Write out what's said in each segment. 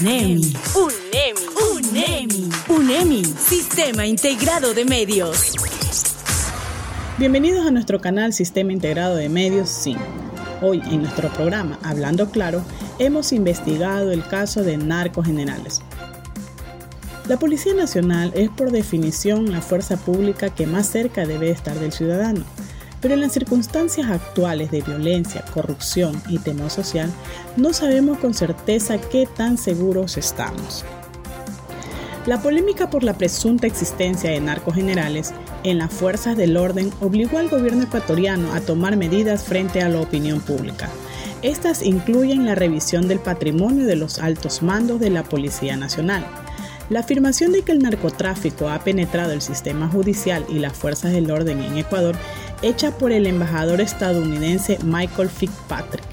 UNEMI. UNEMI. UNEMI. UNEMI. Sistema Integrado de Medios. Bienvenidos a nuestro canal Sistema Integrado de Medios SIN. Hoy en nuestro programa Hablando Claro hemos investigado el caso de narcos generales. La Policía Nacional es por definición la fuerza pública que más cerca debe estar del ciudadano pero en las circunstancias actuales de violencia, corrupción y temor social, no sabemos con certeza qué tan seguros estamos. La polémica por la presunta existencia de narcogenerales en las fuerzas del orden obligó al gobierno ecuatoriano a tomar medidas frente a la opinión pública. Estas incluyen la revisión del patrimonio de los altos mandos de la Policía Nacional, la afirmación de que el narcotráfico ha penetrado el sistema judicial y las fuerzas del orden en Ecuador hecha por el embajador estadounidense Michael Fitzpatrick.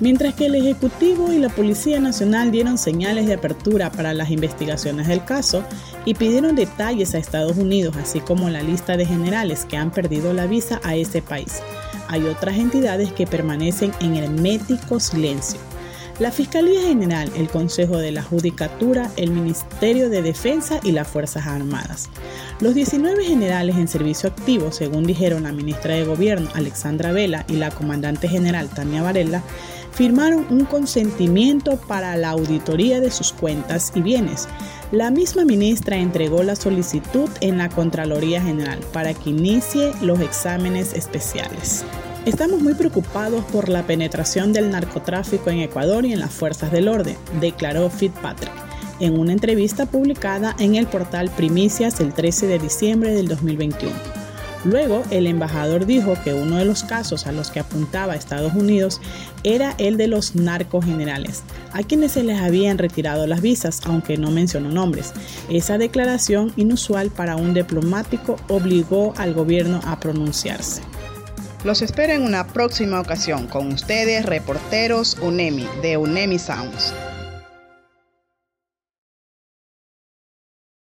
Mientras que el Ejecutivo y la Policía Nacional dieron señales de apertura para las investigaciones del caso y pidieron detalles a Estados Unidos, así como la lista de generales que han perdido la visa a ese país, hay otras entidades que permanecen en hermético silencio. La Fiscalía General, el Consejo de la Judicatura, el Ministerio de Defensa y las Fuerzas Armadas. Los 19 generales en servicio activo, según dijeron la ministra de Gobierno Alexandra Vela y la comandante general Tania Varela, firmaron un consentimiento para la auditoría de sus cuentas y bienes. La misma ministra entregó la solicitud en la Contraloría General para que inicie los exámenes especiales. Estamos muy preocupados por la penetración del narcotráfico en Ecuador y en las fuerzas del orden, declaró Fitzpatrick en una entrevista publicada en el portal Primicias el 13 de diciembre del 2021. Luego, el embajador dijo que uno de los casos a los que apuntaba Estados Unidos era el de los narcogenerales, a quienes se les habían retirado las visas, aunque no mencionó nombres. Esa declaración inusual para un diplomático obligó al gobierno a pronunciarse. Los espero en una próxima ocasión con ustedes, reporteros UNEMI de UNEMI Sounds.